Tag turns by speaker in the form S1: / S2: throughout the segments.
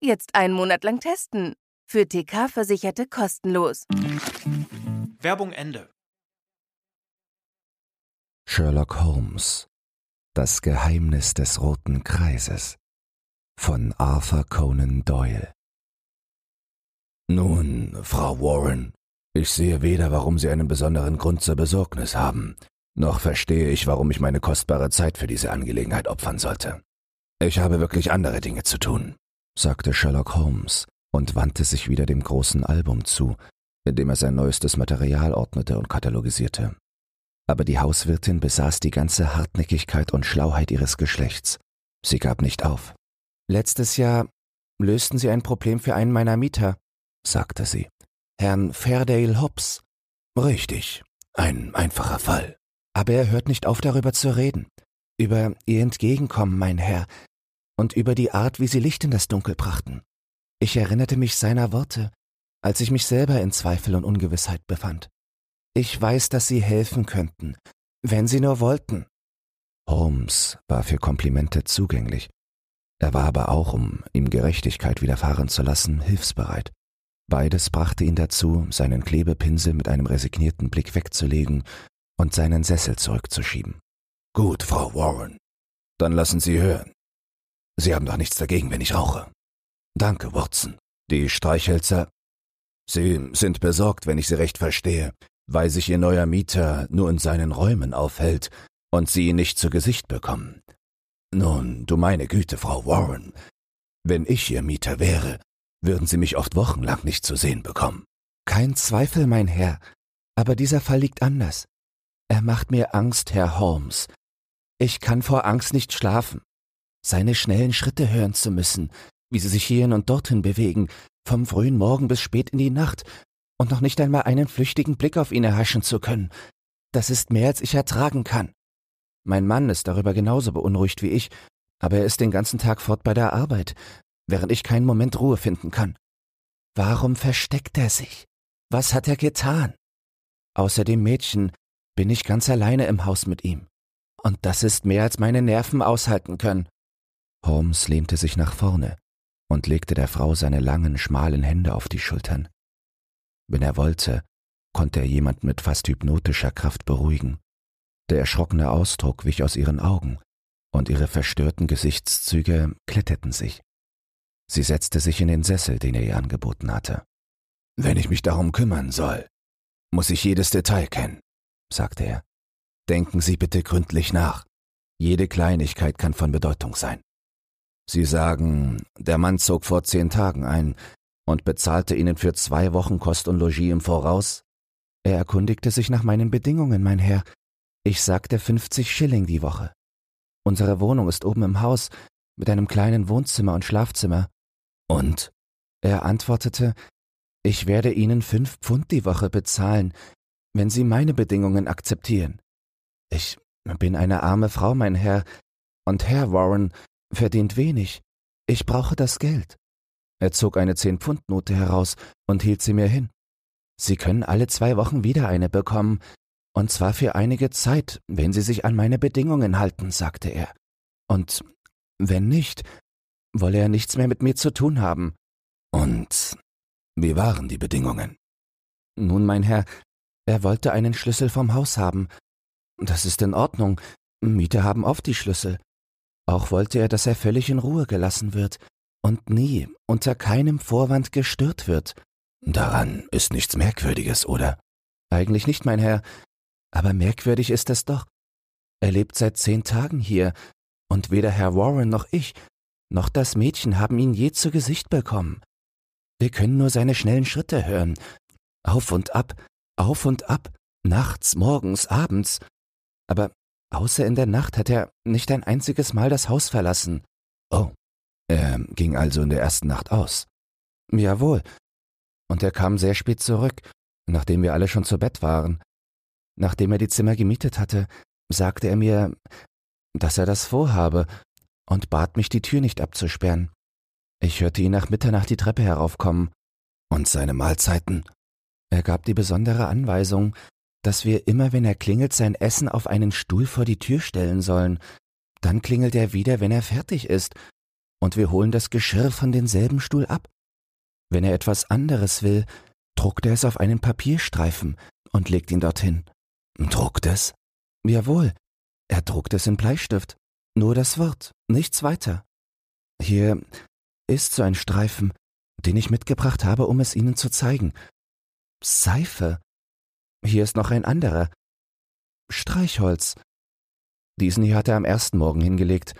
S1: Jetzt einen Monat lang testen. Für TK-Versicherte kostenlos.
S2: Werbung Ende.
S3: Sherlock Holmes Das Geheimnis des Roten Kreises von Arthur Conan Doyle Nun, Frau Warren, ich sehe weder, warum Sie einen besonderen Grund zur Besorgnis haben, noch verstehe ich, warum ich meine kostbare Zeit für diese Angelegenheit opfern sollte. Ich habe wirklich andere Dinge zu tun, sagte Sherlock Holmes und wandte sich wieder dem großen Album zu, in dem er sein neuestes Material ordnete und katalogisierte. Aber die Hauswirtin besaß die ganze Hartnäckigkeit und Schlauheit ihres Geschlechts. Sie gab nicht auf. Letztes Jahr lösten Sie ein Problem für einen meiner Mieter, sagte sie. Herrn Fairdale Hobbs. Richtig, ein einfacher Fall. Aber er hört nicht auf darüber zu reden. Über Ihr Entgegenkommen, mein Herr, und über die Art, wie Sie Licht in das Dunkel brachten. Ich erinnerte mich seiner Worte, als ich mich selber in Zweifel und Ungewissheit befand. Ich weiß, dass Sie helfen könnten, wenn Sie nur wollten. Holmes war für Komplimente zugänglich. Er war aber auch, um ihm Gerechtigkeit widerfahren zu lassen, hilfsbereit. Beides brachte ihn dazu, seinen Klebepinsel mit einem resignierten Blick wegzulegen und seinen Sessel zurückzuschieben. Gut, Frau Warren. Dann lassen Sie hören. Sie haben doch nichts dagegen, wenn ich rauche. Danke, Watson. Die Streichhölzer. Sie sind besorgt, wenn ich Sie recht verstehe, weil sich Ihr neuer Mieter nur in seinen Räumen aufhält und Sie ihn nicht zu Gesicht bekommen. Nun, du meine Güte, Frau Warren. Wenn ich Ihr Mieter wäre, würden Sie mich oft wochenlang nicht zu sehen bekommen. Kein Zweifel, mein Herr. Aber dieser Fall liegt anders. Er macht mir Angst, Herr Holmes. Ich kann vor Angst nicht schlafen. Seine schnellen Schritte hören zu müssen, wie sie sich hierhin und dorthin bewegen, vom frühen Morgen bis spät in die Nacht, und noch nicht einmal einen flüchtigen Blick auf ihn erhaschen zu können. Das ist mehr, als ich ertragen kann. Mein Mann ist darüber genauso beunruhigt wie ich, aber er ist den ganzen Tag fort bei der Arbeit, während ich keinen Moment Ruhe finden kann. Warum versteckt er sich? Was hat er getan? Außer dem Mädchen bin ich ganz alleine im Haus mit ihm. Und das ist mehr, als meine Nerven aushalten können. Holmes lehnte sich nach vorne und legte der Frau seine langen, schmalen Hände auf die Schultern. Wenn er wollte, konnte er jemand mit fast hypnotischer Kraft beruhigen. Der erschrockene Ausdruck wich aus ihren Augen, und ihre verstörten Gesichtszüge kletterten sich. Sie setzte sich in den Sessel, den er ihr angeboten hatte. Wenn ich mich darum kümmern soll, muss ich jedes Detail kennen, sagte er. Denken Sie bitte gründlich nach. Jede Kleinigkeit kann von Bedeutung sein. Sie sagen, der Mann zog vor zehn Tagen ein und bezahlte Ihnen für zwei Wochen Kost und Logis im Voraus? Er erkundigte sich nach meinen Bedingungen, mein Herr. Ich sagte fünfzig Schilling die Woche. Unsere Wohnung ist oben im Haus mit einem kleinen Wohnzimmer und Schlafzimmer. Und? Er antwortete, ich werde Ihnen fünf Pfund die Woche bezahlen, wenn Sie meine Bedingungen akzeptieren. Ich bin eine arme Frau, mein Herr, und Herr Warren verdient wenig. Ich brauche das Geld. Er zog eine Zehn-Pfund-Note heraus und hielt sie mir hin. Sie können alle zwei Wochen wieder eine bekommen, und zwar für einige Zeit, wenn Sie sich an meine Bedingungen halten, sagte er. Und wenn nicht, wolle er nichts mehr mit mir zu tun haben. Und wie waren die Bedingungen? Nun, mein Herr, er wollte einen Schlüssel vom Haus haben. Das ist in Ordnung. Mieter haben oft die Schlüssel. Auch wollte er, dass er völlig in Ruhe gelassen wird und nie unter keinem Vorwand gestört wird. Daran ist nichts Merkwürdiges, oder? Eigentlich nicht, mein Herr, aber merkwürdig ist es doch. Er lebt seit zehn Tagen hier, und weder Herr Warren noch ich, noch das Mädchen haben ihn je zu Gesicht bekommen. Wir können nur seine schnellen Schritte hören. Auf und ab, auf und ab, nachts, morgens, abends. Aber Außer in der Nacht hat er nicht ein einziges Mal das Haus verlassen. Oh, Er ging also in der ersten Nacht aus. Jawohl. Und er kam sehr spät zurück, nachdem wir alle schon zu Bett waren. Nachdem er die Zimmer gemietet hatte, sagte er mir, dass er das vorhabe und bat mich, die Tür nicht abzusperren. Ich hörte ihn nach Mitternacht die Treppe heraufkommen. Und seine Mahlzeiten? Er gab die besondere Anweisung, dass wir immer, wenn er klingelt, sein Essen auf einen Stuhl vor die Tür stellen sollen. Dann klingelt er wieder, wenn er fertig ist, und wir holen das Geschirr von denselben Stuhl ab. Wenn er etwas anderes will, druckt er es auf einen Papierstreifen und legt ihn dorthin. Druckt es? Jawohl, er druckt es in Bleistift. Nur das Wort, nichts weiter. Hier ist so ein Streifen, den ich mitgebracht habe, um es Ihnen zu zeigen. Seife. Hier ist noch ein anderer. Streichholz. Diesen hier hat er am ersten Morgen hingelegt.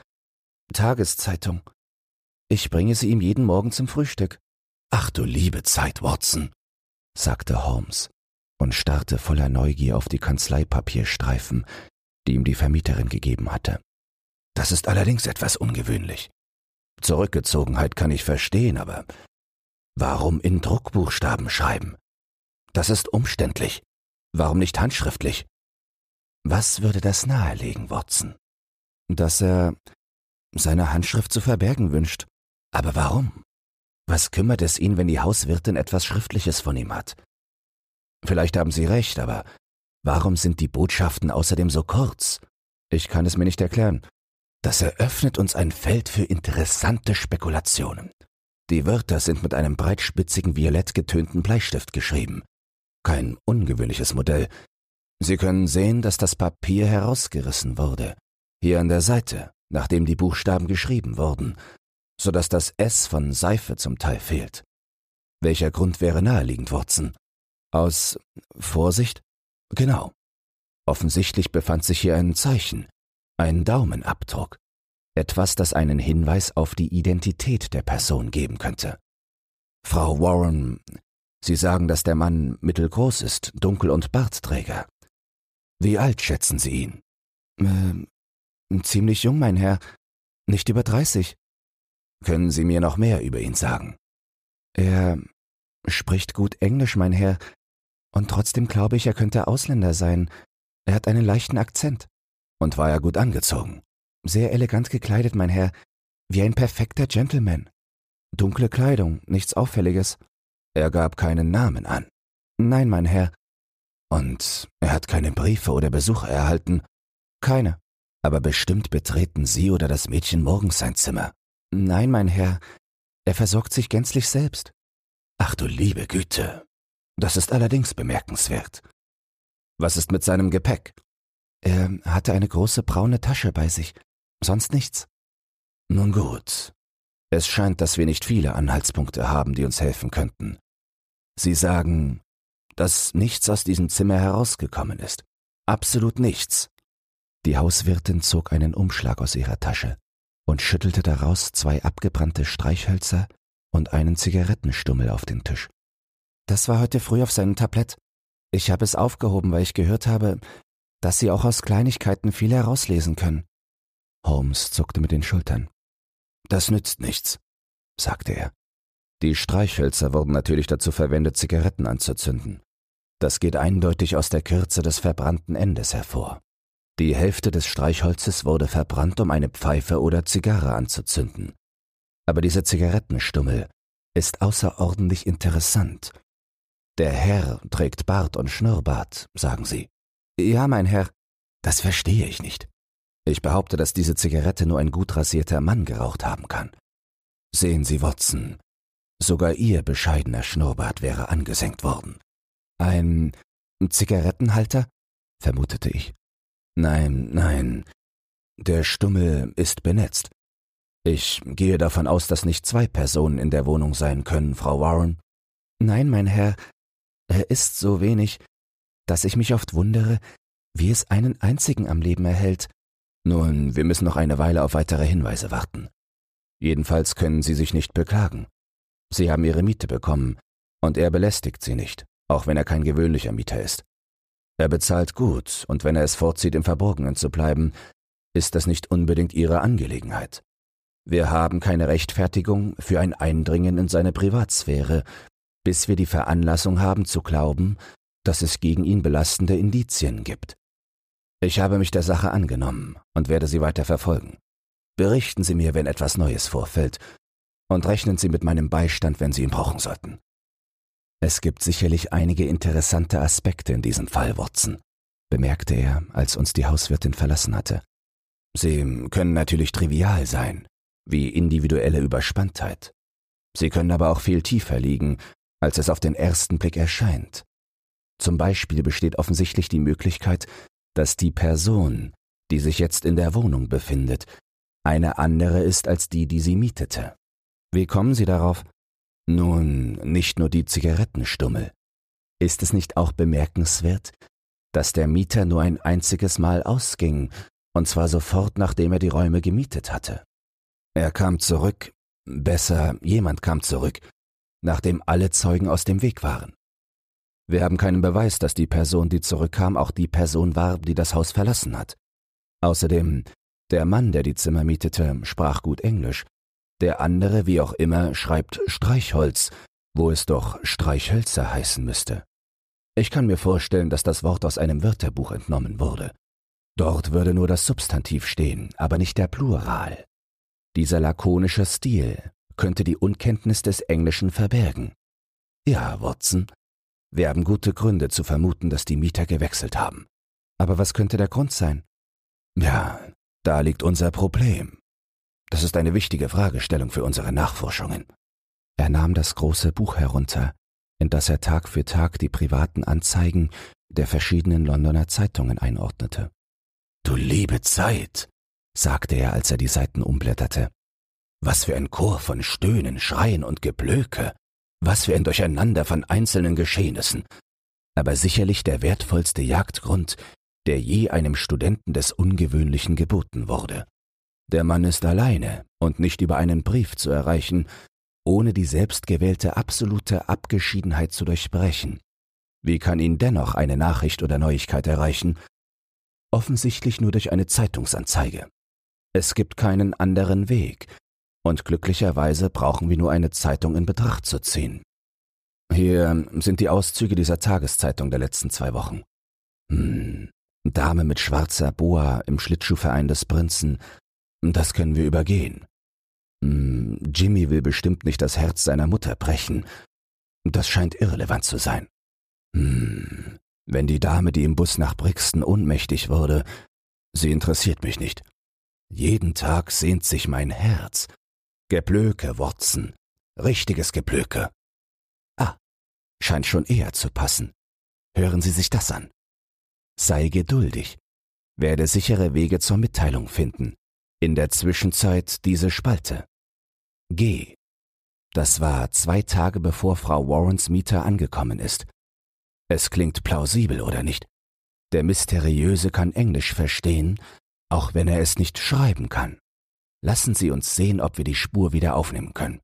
S3: Tageszeitung. Ich bringe sie ihm jeden Morgen zum Frühstück. Ach du liebe Zeit, Watson, sagte Holmes und starrte voller Neugier auf die Kanzleipapierstreifen, die ihm die Vermieterin gegeben hatte. Das ist allerdings etwas ungewöhnlich. Zurückgezogenheit kann ich verstehen, aber warum in Druckbuchstaben schreiben? Das ist umständlich. Warum nicht handschriftlich? Was würde das nahelegen, Watson? Dass er seine Handschrift zu verbergen wünscht. Aber warum? Was kümmert es ihn, wenn die Hauswirtin etwas Schriftliches von ihm hat? Vielleicht haben Sie recht, aber warum sind die Botschaften außerdem so kurz? Ich kann es mir nicht erklären. Das eröffnet uns ein Feld für interessante Spekulationen. Die Wörter sind mit einem breitspitzigen violett getönten Bleistift geschrieben. Kein ungewöhnliches Modell. Sie können sehen, dass das Papier herausgerissen wurde. Hier an der Seite, nachdem die Buchstaben geschrieben wurden, so dass das S von Seife zum Teil fehlt. Welcher Grund wäre naheliegend, Watson? Aus Vorsicht? Genau. Offensichtlich befand sich hier ein Zeichen, ein Daumenabdruck, etwas, das einen Hinweis auf die Identität der Person geben könnte. Frau Warren, Sie sagen, dass der Mann mittelgroß ist, dunkel und Bartträger. Wie alt schätzen Sie ihn? Äh, ziemlich jung, mein Herr. Nicht über dreißig. Können Sie mir noch mehr über ihn sagen? Er spricht gut Englisch, mein Herr, und trotzdem glaube ich, er könnte Ausländer sein. Er hat einen leichten Akzent. Und war er gut angezogen? Sehr elegant gekleidet, mein Herr, wie ein perfekter Gentleman. Dunkle Kleidung, nichts Auffälliges. Er gab keinen Namen an. Nein, mein Herr. Und er hat keine Briefe oder Besuche erhalten? Keine. Aber bestimmt betreten Sie oder das Mädchen morgens sein Zimmer. Nein, mein Herr, er versorgt sich gänzlich selbst. Ach du liebe Güte, das ist allerdings bemerkenswert. Was ist mit seinem Gepäck? Er hatte eine große braune Tasche bei sich, sonst nichts. Nun gut. Es scheint, dass wir nicht viele Anhaltspunkte haben, die uns helfen könnten. Sie sagen, dass nichts aus diesem Zimmer herausgekommen ist. Absolut nichts. Die Hauswirtin zog einen Umschlag aus ihrer Tasche und schüttelte daraus zwei abgebrannte Streichhölzer und einen Zigarettenstummel auf den Tisch. Das war heute früh auf seinem Tablett. Ich habe es aufgehoben, weil ich gehört habe, dass Sie auch aus Kleinigkeiten viel herauslesen können. Holmes zuckte mit den Schultern. Das nützt nichts, sagte er. Die Streichhölzer wurden natürlich dazu verwendet, Zigaretten anzuzünden. Das geht eindeutig aus der Kürze des verbrannten Endes hervor. Die Hälfte des Streichholzes wurde verbrannt, um eine Pfeife oder Zigarre anzuzünden. Aber dieser Zigarettenstummel ist außerordentlich interessant. Der Herr trägt Bart und Schnurrbart, sagen Sie. Ja, mein Herr, das verstehe ich nicht. Ich behaupte, dass diese Zigarette nur ein gut rasierter Mann geraucht haben kann. Sehen Sie, Watson, sogar Ihr bescheidener Schnurrbart wäre angesenkt worden. Ein Zigarettenhalter? vermutete ich. Nein, nein. Der Stummel ist benetzt. Ich gehe davon aus, dass nicht zwei Personen in der Wohnung sein können, Frau Warren. Nein, mein Herr, er ist so wenig, dass ich mich oft wundere, wie es einen einzigen am Leben erhält. Nun, wir müssen noch eine Weile auf weitere Hinweise warten. Jedenfalls können Sie sich nicht beklagen. Sie haben Ihre Miete bekommen, und er belästigt Sie nicht, auch wenn er kein gewöhnlicher Mieter ist. Er bezahlt gut, und wenn er es vorzieht, im Verborgenen zu bleiben, ist das nicht unbedingt Ihre Angelegenheit. Wir haben keine Rechtfertigung für ein Eindringen in seine Privatsphäre, bis wir die Veranlassung haben zu glauben, dass es gegen ihn belastende Indizien gibt. Ich habe mich der Sache angenommen und werde sie weiter verfolgen. Berichten Sie mir, wenn etwas Neues vorfällt, und rechnen Sie mit meinem Beistand, wenn Sie ihn brauchen sollten. Es gibt sicherlich einige interessante Aspekte in diesem Fall, Watson, bemerkte er, als uns die Hauswirtin verlassen hatte. Sie können natürlich trivial sein, wie individuelle Überspanntheit. Sie können aber auch viel tiefer liegen, als es auf den ersten Blick erscheint. Zum Beispiel besteht offensichtlich die Möglichkeit, dass die Person, die sich jetzt in der Wohnung befindet, eine andere ist als die, die sie mietete. Wie kommen Sie darauf? Nun, nicht nur die Zigarettenstummel. Ist es nicht auch bemerkenswert, dass der Mieter nur ein einziges Mal ausging, und zwar sofort nachdem er die Räume gemietet hatte? Er kam zurück, besser, jemand kam zurück, nachdem alle Zeugen aus dem Weg waren. Wir haben keinen Beweis, dass die Person, die zurückkam, auch die Person war, die das Haus verlassen hat. Außerdem, der Mann, der die Zimmer mietete, sprach gut Englisch. Der andere, wie auch immer, schreibt Streichholz, wo es doch Streichhölzer heißen müsste. Ich kann mir vorstellen, dass das Wort aus einem Wörterbuch entnommen wurde. Dort würde nur das Substantiv stehen, aber nicht der Plural. Dieser lakonische Stil könnte die Unkenntnis des Englischen verbergen. Ja, Watson, wir haben gute Gründe zu vermuten, dass die Mieter gewechselt haben. Aber was könnte der Grund sein? Ja, da liegt unser Problem. Das ist eine wichtige Fragestellung für unsere Nachforschungen. Er nahm das große Buch herunter, in das er Tag für Tag die privaten Anzeigen der verschiedenen Londoner Zeitungen einordnete. Du liebe Zeit, sagte er, als er die Seiten umblätterte. Was für ein Chor von Stöhnen, Schreien und Geblöke. Was für ein Durcheinander von einzelnen Geschehnissen. Aber sicherlich der wertvollste Jagdgrund, der je einem Studenten des Ungewöhnlichen geboten wurde. Der Mann ist alleine und nicht über einen Brief zu erreichen, ohne die selbstgewählte absolute Abgeschiedenheit zu durchbrechen. Wie kann ihn dennoch eine Nachricht oder Neuigkeit erreichen? Offensichtlich nur durch eine Zeitungsanzeige. Es gibt keinen anderen Weg, und glücklicherweise brauchen wir nur eine Zeitung in Betracht zu ziehen. Hier sind die Auszüge dieser Tageszeitung der letzten zwei Wochen. Hm, Dame mit schwarzer Boa im Schlittschuhverein des Prinzen, das können wir übergehen. Hm, Jimmy will bestimmt nicht das Herz seiner Mutter brechen. Das scheint irrelevant zu sein. Hm, wenn die Dame, die im Bus nach Brixton ohnmächtig wurde, sie interessiert mich nicht. Jeden Tag sehnt sich mein Herz Geblöke, Watson. Richtiges Geblöke. Ah, scheint schon eher zu passen. Hören Sie sich das an. Sei geduldig. Werde sichere Wege zur Mitteilung finden. In der Zwischenzeit diese Spalte. G. Das war zwei Tage bevor Frau Warrens Mieter angekommen ist. Es klingt plausibel, oder nicht? Der Mysteriöse kann Englisch verstehen, auch wenn er es nicht schreiben kann. Lassen Sie uns sehen, ob wir die Spur wieder aufnehmen können.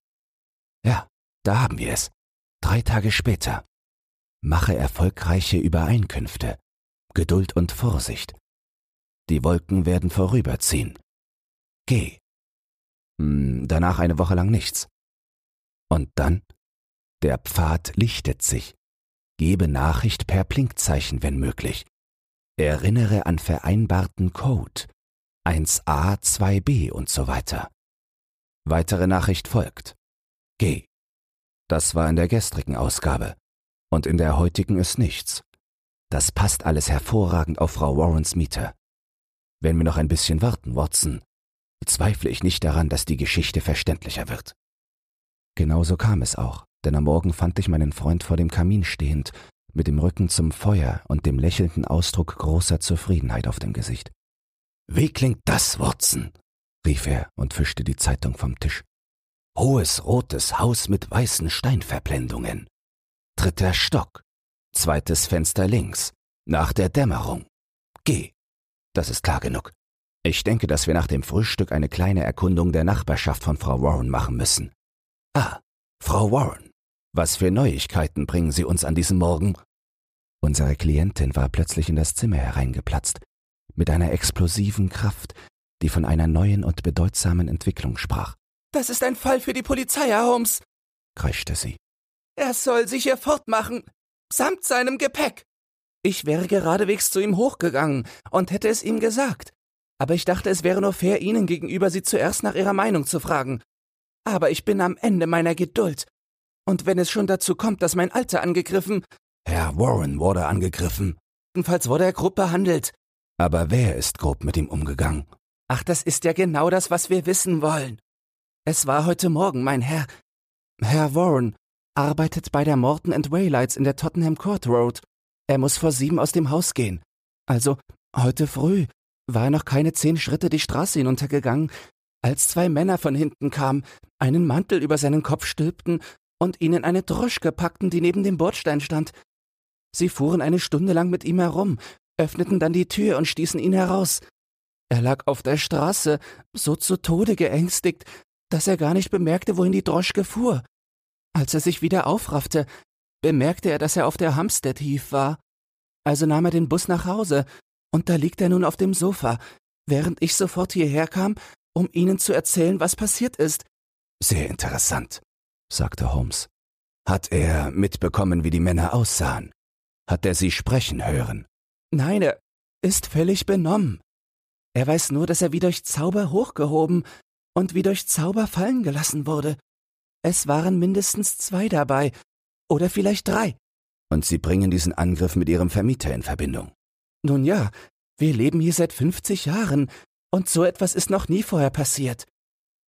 S3: Ja, da haben wir es. Drei Tage später. Mache erfolgreiche Übereinkünfte. Geduld und Vorsicht. Die Wolken werden vorüberziehen. Geh. Hm, danach eine Woche lang nichts. Und dann? Der Pfad lichtet sich. Gebe Nachricht per Blinkzeichen, wenn möglich. Erinnere an vereinbarten Code. 1a, 2b und so weiter. Weitere Nachricht folgt. G. Das war in der gestrigen Ausgabe. Und in der heutigen ist nichts. Das passt alles hervorragend auf Frau Warrens Mieter. Wenn wir noch ein bisschen warten, Watson, zweifle ich nicht daran, dass die Geschichte verständlicher wird. Genauso kam es auch, denn am Morgen fand ich meinen Freund vor dem Kamin stehend, mit dem Rücken zum Feuer und dem lächelnden Ausdruck großer Zufriedenheit auf dem Gesicht. Wie klingt das, Watson? rief er und fischte die Zeitung vom Tisch. Hohes rotes Haus mit weißen Steinverblendungen. Dritter Stock. Zweites Fenster links. Nach der Dämmerung. Geh. Das ist klar genug. Ich denke, dass wir nach dem Frühstück eine kleine Erkundung der Nachbarschaft von Frau Warren machen müssen. Ah, Frau Warren. Was für Neuigkeiten bringen Sie uns an diesem Morgen? Unsere Klientin war plötzlich in das Zimmer hereingeplatzt mit einer explosiven Kraft, die von einer neuen und bedeutsamen Entwicklung sprach.
S4: Das ist ein Fall für die Polizei, Herr Holmes,
S3: kreischte sie.
S4: Er soll sich hier fortmachen, samt seinem Gepäck. Ich wäre geradewegs zu ihm hochgegangen und hätte es ihm gesagt. Aber ich dachte, es wäre nur fair, Ihnen gegenüber Sie zuerst nach Ihrer Meinung zu fragen. Aber ich bin am Ende meiner Geduld. Und wenn es schon dazu kommt, dass mein Alter angegriffen.
S3: Herr Warren wurde angegriffen.
S4: Jedenfalls wurde er grob behandelt.
S3: Aber wer ist grob mit ihm umgegangen?
S4: Ach, das ist ja genau das, was wir wissen wollen. Es war heute Morgen, mein Herr. Herr Warren arbeitet bei der Morton and Waylights in der Tottenham Court Road. Er muss vor sieben aus dem Haus gehen. Also, heute früh war er noch keine zehn Schritte die Straße hinuntergegangen, als zwei Männer von hinten kamen, einen Mantel über seinen Kopf stülpten und ihn in eine Droschke packten, die neben dem Bordstein stand. Sie fuhren eine Stunde lang mit ihm herum, öffneten dann die Tür und stießen ihn heraus. Er lag auf der Straße, so zu Tode geängstigt, dass er gar nicht bemerkte, wohin die Droschke fuhr. Als er sich wieder aufraffte, bemerkte er, dass er auf der Hampstead Heath war. Also nahm er den Bus nach Hause, und da liegt er nun auf dem Sofa, während ich sofort hierher kam, um Ihnen zu erzählen, was passiert ist.
S3: Sehr interessant, sagte Holmes. Hat er mitbekommen, wie die Männer aussahen? Hat er sie sprechen hören?
S4: Nein, er ist völlig benommen. Er weiß nur, dass er wie durch Zauber hochgehoben und wie durch Zauber fallen gelassen wurde. Es waren mindestens zwei dabei, oder vielleicht drei.
S3: Und Sie bringen diesen Angriff mit Ihrem Vermieter in Verbindung.
S4: Nun ja, wir leben hier seit fünfzig Jahren, und so etwas ist noch nie vorher passiert.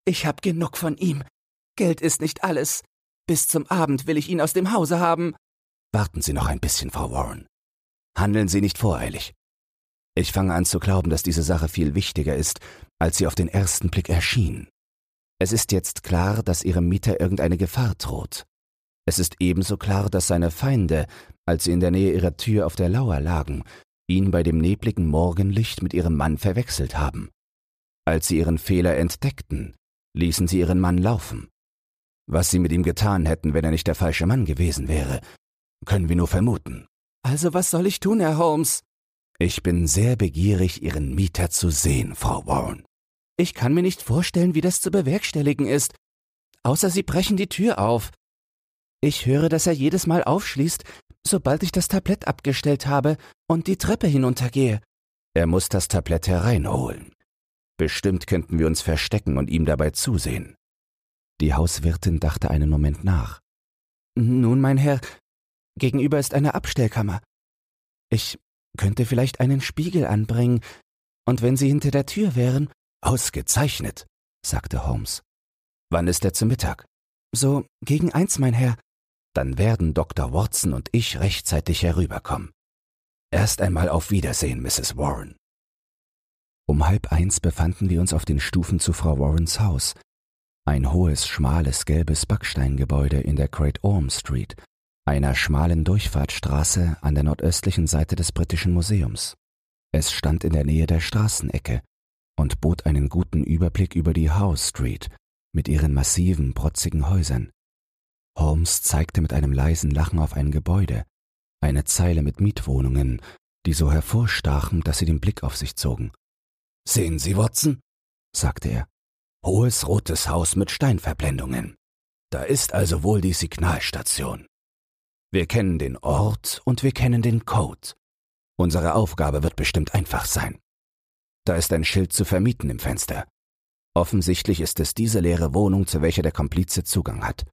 S4: Ich hab genug von ihm. Geld ist nicht alles. Bis zum Abend will ich ihn aus dem Hause haben.
S3: Warten Sie noch ein bisschen, Frau Warren. Handeln Sie nicht voreilig. Ich fange an zu glauben, dass diese Sache viel wichtiger ist, als sie auf den ersten Blick erschien. Es ist jetzt klar, dass ihrem Mieter irgendeine Gefahr droht. Es ist ebenso klar, dass seine Feinde, als sie in der Nähe ihrer Tür auf der Lauer lagen, ihn bei dem nebligen Morgenlicht mit ihrem Mann verwechselt haben. Als sie ihren Fehler entdeckten, ließen sie ihren Mann laufen. Was sie mit ihm getan hätten, wenn er nicht der falsche Mann gewesen wäre, können wir nur vermuten.
S4: Also was soll ich tun, Herr Holmes?
S3: Ich bin sehr begierig, Ihren Mieter zu sehen, Frau Warren.
S4: Ich kann mir nicht vorstellen, wie das zu bewerkstelligen ist. Außer Sie brechen die Tür auf. Ich höre, dass er jedes Mal aufschließt, sobald ich das Tablett abgestellt habe und die Treppe hinuntergehe.
S3: Er muss das Tablett hereinholen. Bestimmt könnten wir uns verstecken und ihm dabei zusehen. Die Hauswirtin dachte einen Moment nach.
S4: Nun, mein Herr, gegenüber ist eine Abstellkammer. Ich könnte vielleicht einen Spiegel anbringen, und wenn Sie hinter der Tür wären.
S3: Ausgezeichnet, sagte Holmes. Wann ist er zu Mittag?
S4: So gegen eins, mein Herr.
S3: Dann werden Dr. Watson und ich rechtzeitig herüberkommen. Erst einmal auf Wiedersehen, Mrs. Warren. Um halb eins befanden wir uns auf den Stufen zu Frau Warrens Haus, ein hohes, schmales, gelbes Backsteingebäude in der Great Orme Street, einer schmalen Durchfahrtsstraße an der nordöstlichen Seite des Britischen Museums. Es stand in der Nähe der Straßenecke und bot einen guten Überblick über die House Street mit ihren massiven, protzigen Häusern. Holmes zeigte mit einem leisen Lachen auf ein Gebäude, eine Zeile mit Mietwohnungen, die so hervorstachen, dass sie den Blick auf sich zogen. Sehen Sie, Watson, sagte er, hohes rotes Haus mit Steinverblendungen. Da ist also wohl die Signalstation. Wir kennen den Ort und wir kennen den Code. Unsere Aufgabe wird bestimmt einfach sein. Da ist ein Schild zu vermieten im Fenster. Offensichtlich ist es diese leere Wohnung, zu welcher der Komplize Zugang hat.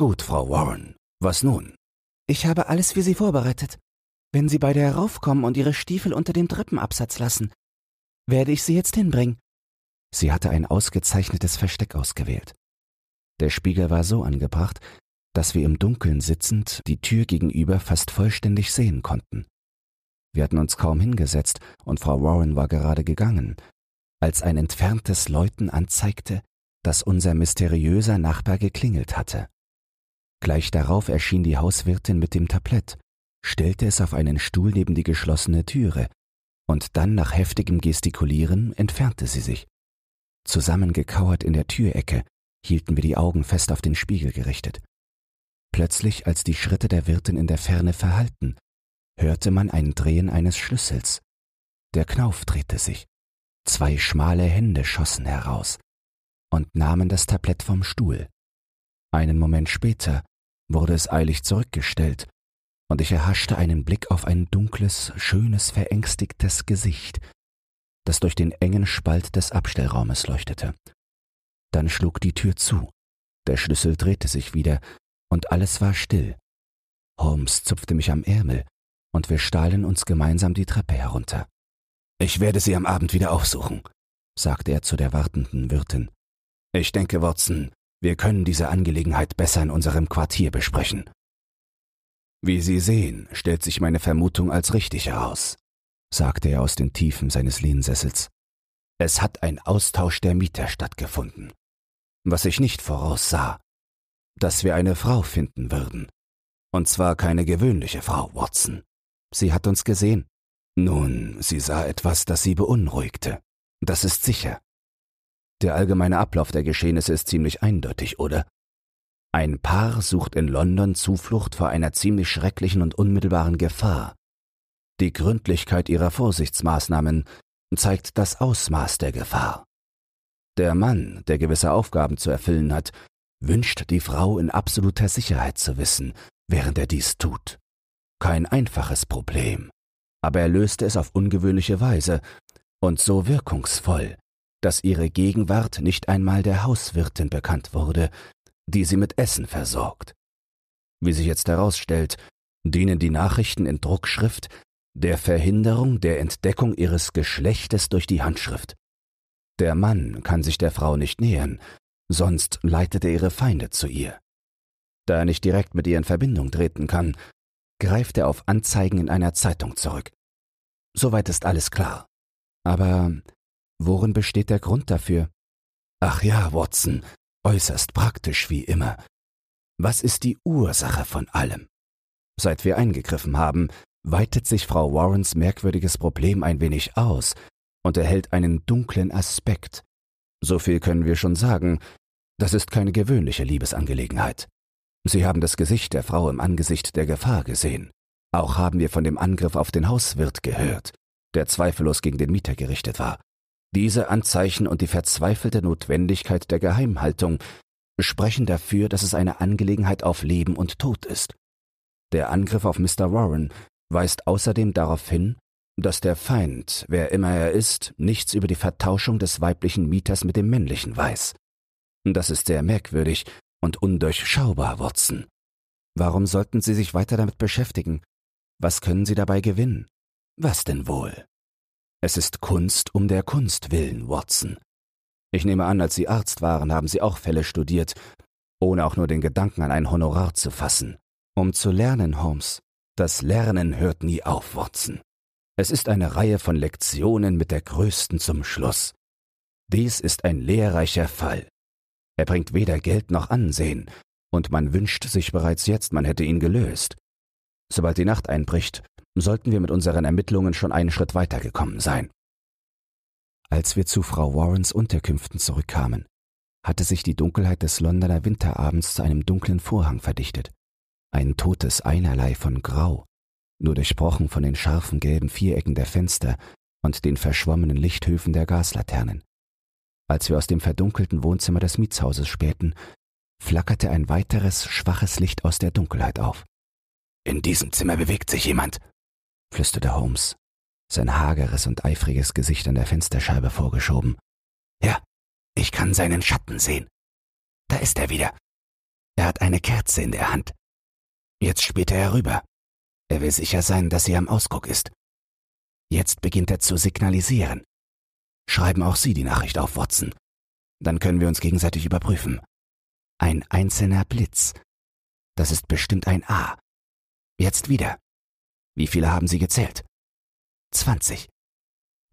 S3: Gut, Frau Warren, was nun?
S4: Ich habe alles für Sie vorbereitet. Wenn Sie beide heraufkommen und Ihre Stiefel unter dem Treppenabsatz lassen, werde ich Sie jetzt hinbringen.
S3: Sie hatte ein ausgezeichnetes Versteck ausgewählt. Der Spiegel war so angebracht, dass wir im Dunkeln sitzend die Tür gegenüber fast vollständig sehen konnten. Wir hatten uns kaum hingesetzt und Frau Warren war gerade gegangen, als ein entferntes Läuten anzeigte, dass unser mysteriöser Nachbar geklingelt hatte. Gleich darauf erschien die Hauswirtin mit dem Tablett, stellte es auf einen Stuhl neben die geschlossene Türe, und dann nach heftigem Gestikulieren entfernte sie sich. Zusammengekauert in der Türecke hielten wir die Augen fest auf den Spiegel gerichtet. Plötzlich, als die Schritte der Wirtin in der Ferne verhallten, hörte man ein Drehen eines Schlüssels. Der Knauf drehte sich. Zwei schmale Hände schossen heraus und nahmen das Tablett vom Stuhl. Einen Moment später wurde es eilig zurückgestellt, und ich erhaschte einen Blick auf ein dunkles, schönes, verängstigtes Gesicht, das durch den engen Spalt des Abstellraumes leuchtete. Dann schlug die Tür zu, der Schlüssel drehte sich wieder, und alles war still. Holmes zupfte mich am Ärmel, und wir stahlen uns gemeinsam die Treppe herunter. Ich werde Sie am Abend wieder aufsuchen, sagte er zu der wartenden Wirtin. Ich denke, Watson, wir können diese Angelegenheit besser in unserem Quartier besprechen. Wie Sie sehen, stellt sich meine Vermutung als richtig heraus, sagte er aus den Tiefen seines Lehnsessels. Es hat ein Austausch der Mieter stattgefunden. Was ich nicht voraussah, dass wir eine Frau finden würden. Und zwar keine gewöhnliche Frau, Watson. Sie hat uns gesehen. Nun, sie sah etwas, das sie beunruhigte. Das ist sicher. Der allgemeine Ablauf der Geschehnisse ist ziemlich eindeutig, oder? Ein Paar sucht in London Zuflucht vor einer ziemlich schrecklichen und unmittelbaren Gefahr. Die Gründlichkeit ihrer Vorsichtsmaßnahmen zeigt das Ausmaß der Gefahr. Der Mann, der gewisse Aufgaben zu erfüllen hat, wünscht die Frau in absoluter Sicherheit zu wissen, während er dies tut. Kein einfaches Problem, aber er löste es auf ungewöhnliche Weise und so wirkungsvoll, dass ihre Gegenwart nicht einmal der Hauswirtin bekannt wurde, die sie mit Essen versorgt. Wie sich jetzt herausstellt, dienen die Nachrichten in Druckschrift der Verhinderung der Entdeckung ihres Geschlechtes durch die Handschrift. Der Mann kann sich der Frau nicht nähern, sonst leitet er ihre Feinde zu ihr. Da er nicht direkt mit ihr in Verbindung treten kann, greift er auf Anzeigen in einer Zeitung zurück. Soweit ist alles klar. Aber worin besteht der Grund dafür? Ach ja, Watson, äußerst praktisch wie immer. Was ist die Ursache von allem? Seit wir eingegriffen haben, weitet sich Frau Warrens merkwürdiges Problem ein wenig aus und erhält einen dunklen Aspekt. So viel können wir schon sagen, das ist keine gewöhnliche Liebesangelegenheit. Sie haben das Gesicht der Frau im Angesicht der Gefahr gesehen. Auch haben wir von dem Angriff auf den Hauswirt gehört, der zweifellos gegen den Mieter gerichtet war. Diese Anzeichen und die verzweifelte Notwendigkeit der Geheimhaltung sprechen dafür, dass es eine Angelegenheit auf Leben und Tod ist. Der Angriff auf Mr. Warren weist außerdem darauf hin, dass der Feind, wer immer er ist, nichts über die Vertauschung des weiblichen Mieters mit dem männlichen weiß. Das ist sehr merkwürdig und undurchschaubar, Watson. Warum sollten Sie sich weiter damit beschäftigen? Was können Sie dabei gewinnen? Was denn wohl? Es ist Kunst um der Kunst willen, Watson. Ich nehme an, als Sie Arzt waren, haben Sie auch Fälle studiert, ohne auch nur den Gedanken an ein Honorar zu fassen. Um zu lernen, Holmes. Das Lernen hört nie auf, Watson. Es ist eine Reihe von Lektionen mit der größten zum Schluss. Dies ist ein lehrreicher Fall. Er bringt weder Geld noch Ansehen, und man wünscht sich bereits jetzt, man hätte ihn gelöst. Sobald die Nacht einbricht, sollten wir mit unseren Ermittlungen schon einen Schritt weitergekommen sein. Als wir zu Frau Warrens Unterkünften zurückkamen, hatte sich die Dunkelheit des Londoner Winterabends zu einem dunklen Vorhang verdichtet. Ein totes Einerlei von Grau, nur durchbrochen von den scharfen gelben Vierecken der Fenster und den verschwommenen Lichthöfen der Gaslaternen. Als wir aus dem verdunkelten Wohnzimmer des Mietshauses spähten, flackerte ein weiteres schwaches Licht aus der Dunkelheit auf. In diesem Zimmer bewegt sich jemand, flüsterte Holmes, sein hageres und eifriges Gesicht an der Fensterscheibe vorgeschoben. Ja, ich kann seinen Schatten sehen. Da ist er wieder. Er hat eine Kerze in der Hand. Jetzt späht er herüber. Er will sicher sein, dass sie am Ausguck ist. Jetzt beginnt er zu signalisieren. Schreiben auch Sie die Nachricht auf, Watson. Dann können wir uns gegenseitig überprüfen. Ein einzelner Blitz. Das ist bestimmt ein A. Jetzt wieder. Wie viele haben Sie gezählt? Zwanzig.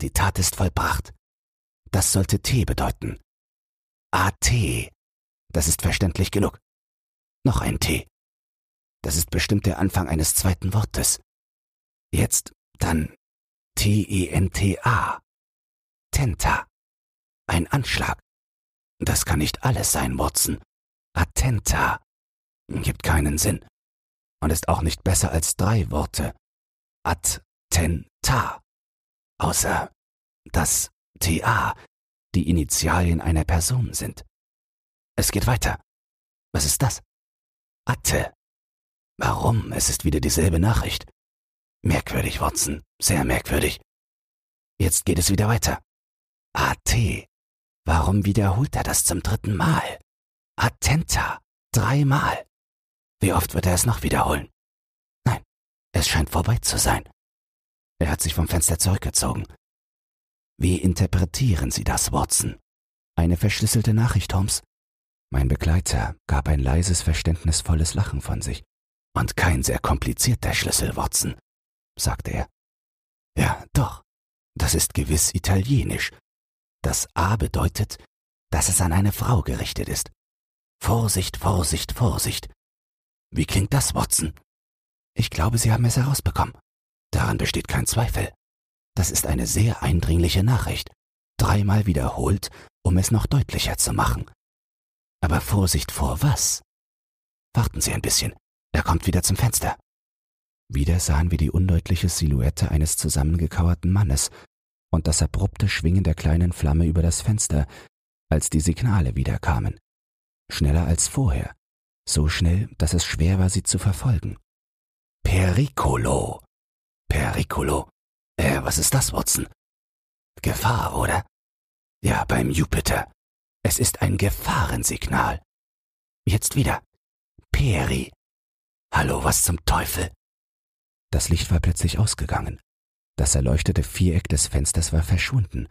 S3: Die Tat ist vollbracht. Das sollte T bedeuten. AT. Das ist verständlich genug. Noch ein T. Das ist bestimmt der Anfang eines zweiten Wortes. Jetzt dann T-E-N-T-A. Tenta. Ein Anschlag. Das kann nicht alles sein, Watson. Attenta. Gibt keinen Sinn. Und ist auch nicht besser als drei Worte. Attenta. Außer, dass TA die Initialien einer Person sind. Es geht weiter. Was ist das? Atte. Warum? Es ist wieder dieselbe Nachricht. Merkwürdig, Watson. Sehr merkwürdig. Jetzt geht es wieder weiter. AT. Warum wiederholt er das zum dritten Mal? Attenta. Dreimal. Wie oft wird er es noch wiederholen? Es scheint vorbei zu sein. Er hat sich vom Fenster zurückgezogen. Wie interpretieren Sie das, Watson? Eine verschlüsselte Nachricht, Holmes? Mein Begleiter gab ein leises, verständnisvolles Lachen von sich. Und kein sehr komplizierter Schlüssel, Watson, sagte er. Ja, doch. Das ist gewiss italienisch. Das A bedeutet, dass es an eine Frau gerichtet ist. Vorsicht, Vorsicht, Vorsicht. Wie klingt das, Watson? Ich glaube, Sie haben es herausbekommen. Daran besteht kein Zweifel. Das ist eine sehr eindringliche Nachricht, dreimal wiederholt, um es noch deutlicher zu machen. Aber Vorsicht vor was? Warten Sie ein bisschen, er kommt wieder zum Fenster. Wieder sahen wir die undeutliche Silhouette eines zusammengekauerten Mannes und das abrupte Schwingen der kleinen Flamme über das Fenster, als die Signale wiederkamen. Schneller als vorher, so schnell, dass es schwer war, sie zu verfolgen. Pericolo. Pericolo. Äh, was ist das, Watson? Gefahr, oder? Ja, beim Jupiter. Es ist ein Gefahrensignal. Jetzt wieder. Peri. Hallo, was zum Teufel? Das Licht war plötzlich ausgegangen. Das erleuchtete Viereck des Fensters war verschwunden.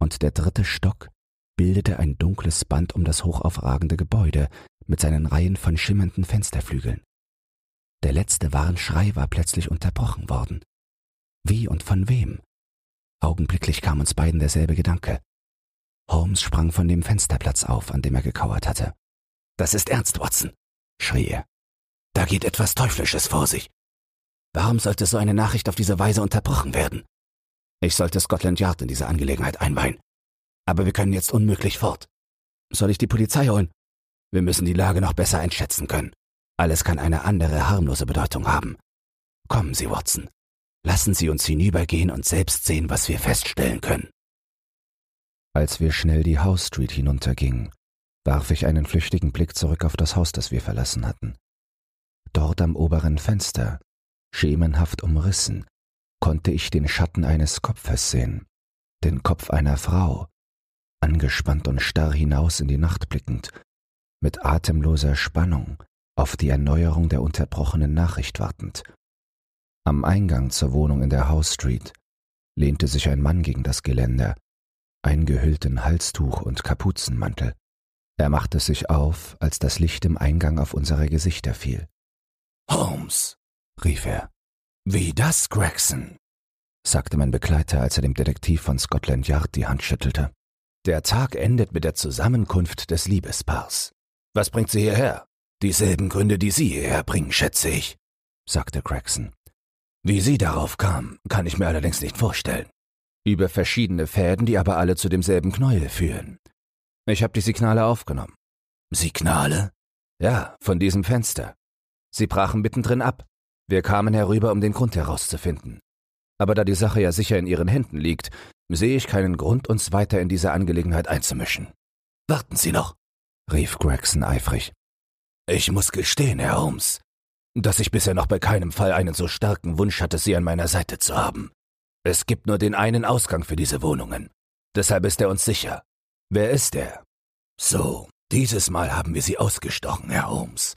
S3: Und der dritte Stock bildete ein dunkles Band um das hochaufragende Gebäude mit seinen Reihen von schimmernden Fensterflügeln. Der letzte Warnschrei war plötzlich unterbrochen worden. Wie und von wem? Augenblicklich kam uns beiden derselbe Gedanke. Holmes sprang von dem Fensterplatz auf, an dem er gekauert hatte. Das ist ernst, Watson, schrie er. Da geht etwas Teuflisches vor sich. Warum sollte so eine Nachricht auf diese Weise unterbrochen werden? Ich sollte Scotland Yard in diese Angelegenheit einweihen. Aber wir können jetzt unmöglich fort. Soll ich die Polizei holen? Wir müssen die Lage noch besser einschätzen können. Alles kann eine andere harmlose Bedeutung haben. Kommen Sie, Watson. Lassen Sie uns hinübergehen und selbst sehen, was wir feststellen können. Als wir schnell die House Street hinuntergingen, warf ich einen flüchtigen Blick zurück auf das Haus, das wir verlassen hatten. Dort am oberen Fenster, schemenhaft umrissen, konnte ich den Schatten eines Kopfes sehen, den Kopf einer Frau, angespannt und starr hinaus in die Nacht blickend, mit atemloser Spannung auf die Erneuerung der unterbrochenen Nachricht wartend. Am Eingang zur Wohnung in der House Street lehnte sich ein Mann gegen das Geländer, eingehüllt in Halstuch und Kapuzenmantel. Er machte sich auf, als das Licht im Eingang auf unsere Gesichter fiel. Holmes, rief er. Wie das, Gregson? sagte mein Begleiter, als er dem Detektiv von Scotland Yard die Hand schüttelte. Der Tag endet mit der Zusammenkunft des Liebespaars. Was bringt sie hierher? Dieselben Gründe, die Sie hierher bringen, schätze ich, sagte Gregson. Wie sie darauf kam, kann ich mir allerdings nicht vorstellen. Über verschiedene Fäden, die aber alle zu demselben Knäuel führen. Ich habe die Signale aufgenommen. Signale? Ja, von diesem Fenster. Sie brachen mittendrin ab. Wir kamen herüber, um den Grund herauszufinden. Aber da die Sache ja sicher in Ihren Händen liegt, sehe ich keinen Grund, uns weiter in diese Angelegenheit einzumischen. Warten Sie noch, rief Gregson eifrig. Ich muss gestehen, Herr Holmes, dass ich bisher noch bei keinem Fall einen so starken Wunsch hatte, Sie an meiner Seite zu haben. Es gibt nur den einen Ausgang für diese Wohnungen. Deshalb ist er uns sicher. Wer ist er? So, dieses Mal haben wir Sie ausgestochen, Herr Holmes.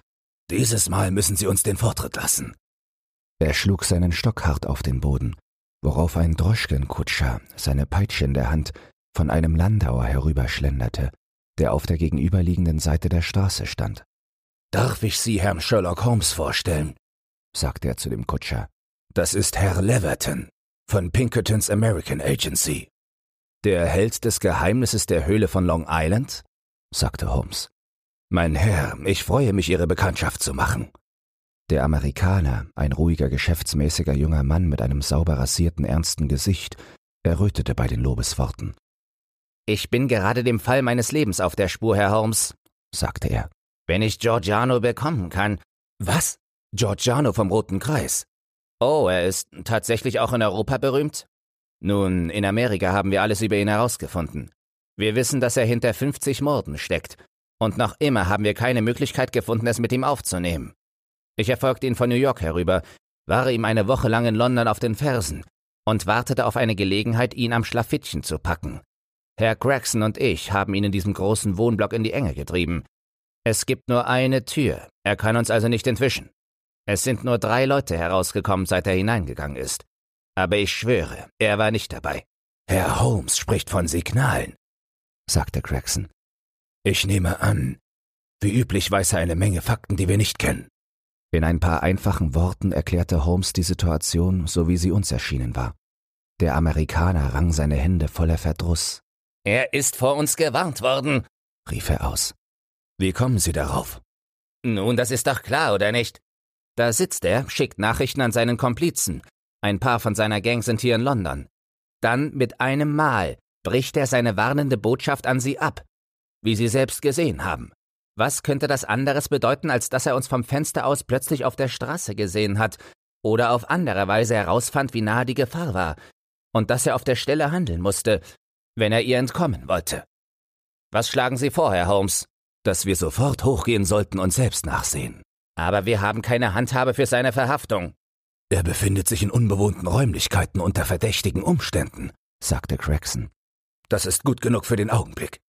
S3: Dieses Mal müssen Sie uns den Vortritt lassen. Er schlug seinen Stock hart auf den Boden, worauf ein Droschkenkutscher, seine Peitsche in der Hand, von einem Landauer herüberschlenderte, der auf der gegenüberliegenden Seite der Straße stand. Darf ich Sie Herrn Sherlock Holmes vorstellen? sagte er zu dem Kutscher. Das ist Herr Leverton von Pinkertons American Agency. Der Held des Geheimnisses der Höhle von Long Island? sagte Holmes. Mein Herr, ich freue mich, Ihre Bekanntschaft zu machen. Der Amerikaner, ein ruhiger, geschäftsmäßiger junger Mann mit einem sauber rasierten, ernsten Gesicht, errötete bei den Lobesworten. Ich bin gerade dem Fall meines Lebens auf der Spur, Herr Holmes, sagte er. Wenn ich Giorgiano bekommen kann. Was? Giorgiano vom Roten Kreis? Oh, er ist tatsächlich auch in Europa berühmt? Nun, in Amerika haben wir alles über ihn herausgefunden. Wir wissen, dass er hinter 50 Morden steckt. Und noch immer haben wir keine Möglichkeit gefunden, es mit ihm aufzunehmen. Ich erfolgte ihn von New York herüber, war ihm eine Woche lang in London auf den Fersen und wartete auf eine Gelegenheit, ihn am Schlafittchen zu packen. Herr Gregson und ich haben ihn in diesem großen Wohnblock in die Enge getrieben. Es gibt nur eine Tür, er kann uns also nicht entwischen. Es sind nur drei Leute herausgekommen, seit er hineingegangen ist. Aber ich schwöre, er war nicht dabei.
S5: Herr Holmes spricht von Signalen, sagte Gregson. Ich nehme an, wie üblich weiß er eine Menge Fakten, die wir nicht kennen.
S3: In ein paar einfachen Worten erklärte Holmes die Situation, so wie sie uns erschienen war. Der Amerikaner rang seine Hände voller Verdruss.
S6: Er ist vor uns gewarnt worden,
S5: rief er aus. Wie kommen Sie darauf?
S6: Nun, das ist doch klar, oder nicht?
S3: Da sitzt er, schickt Nachrichten an seinen Komplizen. Ein paar von seiner Gang sind hier in London. Dann mit einem Mal bricht er seine warnende Botschaft an sie ab, wie Sie selbst gesehen haben. Was könnte das anderes bedeuten, als dass er uns vom Fenster aus plötzlich auf der Straße gesehen hat oder auf andere Weise herausfand, wie nahe die Gefahr war und dass er auf der Stelle handeln musste, wenn er ihr entkommen wollte. Was schlagen Sie vor, Herr Holmes?
S5: Dass wir sofort hochgehen sollten und selbst nachsehen.
S6: Aber wir haben keine Handhabe für seine Verhaftung.
S5: Er befindet sich in unbewohnten Räumlichkeiten unter verdächtigen Umständen, sagte Gregson. Das ist gut genug für den Augenblick.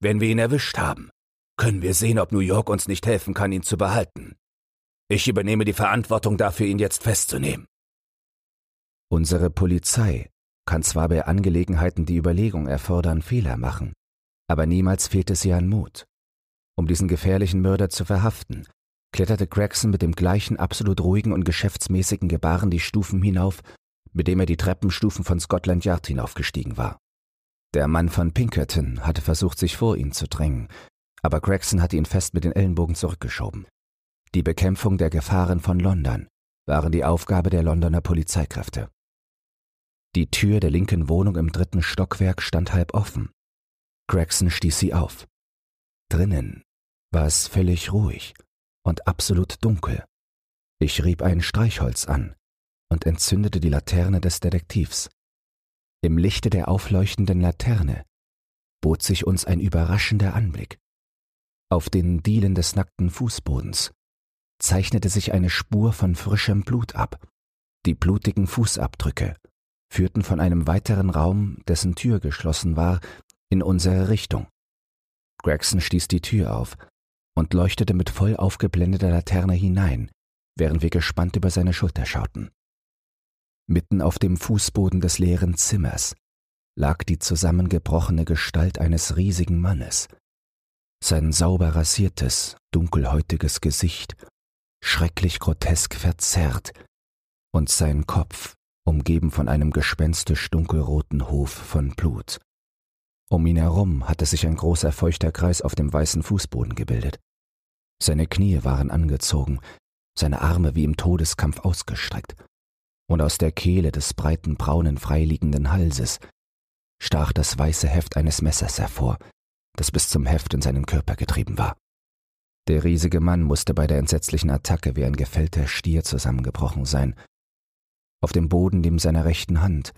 S5: Wenn wir ihn erwischt haben, können wir sehen, ob New York uns nicht helfen kann, ihn zu behalten. Ich übernehme die Verantwortung dafür, ihn jetzt festzunehmen.
S3: Unsere Polizei kann zwar bei Angelegenheiten, die Überlegung erfordern, Fehler machen, aber niemals fehlt es ihr an Mut. Um diesen gefährlichen Mörder zu verhaften, kletterte Gregson mit dem gleichen absolut ruhigen und geschäftsmäßigen Gebaren die Stufen hinauf, mit dem er die Treppenstufen von Scotland Yard hinaufgestiegen war. Der Mann von Pinkerton hatte versucht, sich vor ihn zu drängen, aber Gregson hatte ihn fest mit den Ellenbogen zurückgeschoben. Die Bekämpfung der Gefahren von London waren die Aufgabe der Londoner Polizeikräfte. Die Tür der linken Wohnung im dritten Stockwerk stand halb offen. Gregson stieß sie auf. Drinnen war es völlig ruhig und absolut dunkel. Ich rieb ein Streichholz an und entzündete die Laterne des Detektivs. Im Lichte der aufleuchtenden Laterne bot sich uns ein überraschender Anblick. Auf den Dielen des nackten Fußbodens zeichnete sich eine Spur von frischem Blut ab. Die blutigen Fußabdrücke führten von einem weiteren Raum, dessen Tür geschlossen war, in unsere Richtung. Gregson stieß die Tür auf und leuchtete mit voll aufgeblendeter Laterne hinein, während wir gespannt über seine Schulter schauten. Mitten auf dem Fußboden des leeren Zimmers lag die zusammengebrochene Gestalt eines riesigen Mannes. Sein sauber rasiertes, dunkelhäutiges Gesicht, schrecklich grotesk verzerrt, und sein Kopf, umgeben von einem gespenstisch dunkelroten Hof von Blut. Um ihn herum hatte sich ein großer feuchter Kreis auf dem weißen Fußboden gebildet. Seine Knie waren angezogen, seine Arme wie im Todeskampf ausgestreckt, und aus der Kehle des breiten braunen freiliegenden Halses stach das weiße Heft eines Messers hervor, das bis zum Heft in seinen Körper getrieben war. Der riesige Mann musste bei der entsetzlichen Attacke wie ein gefällter Stier zusammengebrochen sein. Auf dem Boden neben seiner rechten Hand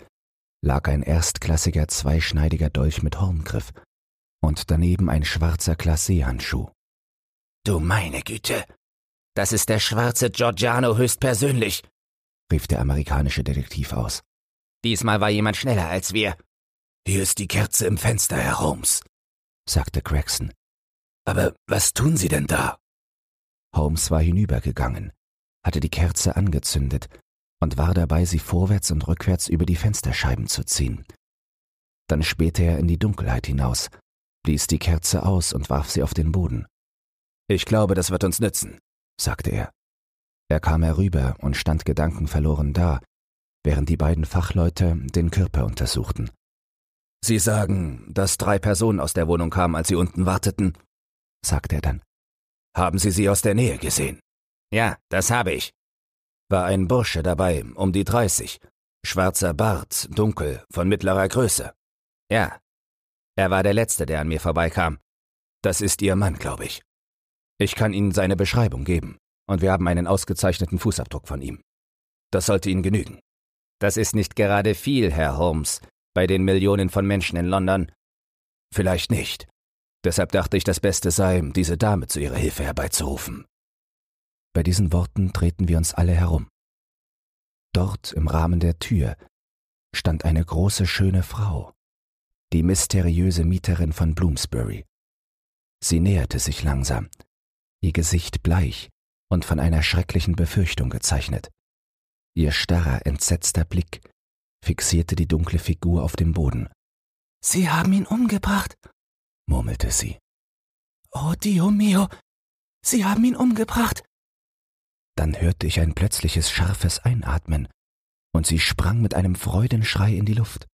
S3: lag ein erstklassiger zweischneidiger Dolch mit Horngriff und daneben ein schwarzer Glacé-Handschuh.
S6: Du meine Güte! Das ist der schwarze Giorgiano höchstpersönlich, rief der amerikanische Detektiv aus. Diesmal war jemand schneller als wir.
S5: Hier ist die Kerze im Fenster, Herr Holmes, sagte Gregson. Aber was tun Sie denn da?
S3: Holmes war hinübergegangen, hatte die Kerze angezündet und war dabei, sie vorwärts und rückwärts über die Fensterscheiben zu ziehen. Dann spähte er in die Dunkelheit hinaus, blies die Kerze aus und warf sie auf den Boden.
S5: Ich glaube, das wird uns nützen, sagte er.
S3: Er kam herüber und stand gedankenverloren da, während die beiden Fachleute den Körper untersuchten.
S5: Sie sagen, dass drei Personen aus der Wohnung kamen, als Sie unten warteten, sagte er dann. Haben Sie sie aus der Nähe gesehen?
S6: Ja, das habe ich.
S5: War ein Bursche dabei, um die dreißig. Schwarzer Bart, dunkel, von mittlerer Größe.
S6: Ja. Er war der Letzte, der an mir vorbeikam.
S5: Das ist Ihr Mann, glaube ich. Ich kann Ihnen seine Beschreibung geben, und wir haben einen ausgezeichneten Fußabdruck von ihm. Das sollte Ihnen genügen.
S7: Das ist nicht gerade viel, Herr Holmes, bei den Millionen von Menschen in London.
S3: Vielleicht nicht. Deshalb dachte ich, das Beste sei, diese Dame zu ihrer Hilfe herbeizurufen. Bei diesen Worten drehten wir uns alle herum. Dort im Rahmen der Tür stand eine große, schöne Frau, die mysteriöse Mieterin von Bloomsbury. Sie näherte sich langsam, ihr Gesicht bleich und von einer schrecklichen Befürchtung gezeichnet. Ihr starrer, entsetzter Blick fixierte die dunkle Figur auf dem Boden.
S8: Sie haben ihn umgebracht, murmelte sie. Oh Dio mio, Sie haben ihn umgebracht.
S3: Dann hörte ich ein plötzliches scharfes Einatmen, und sie sprang mit einem Freudenschrei in die Luft.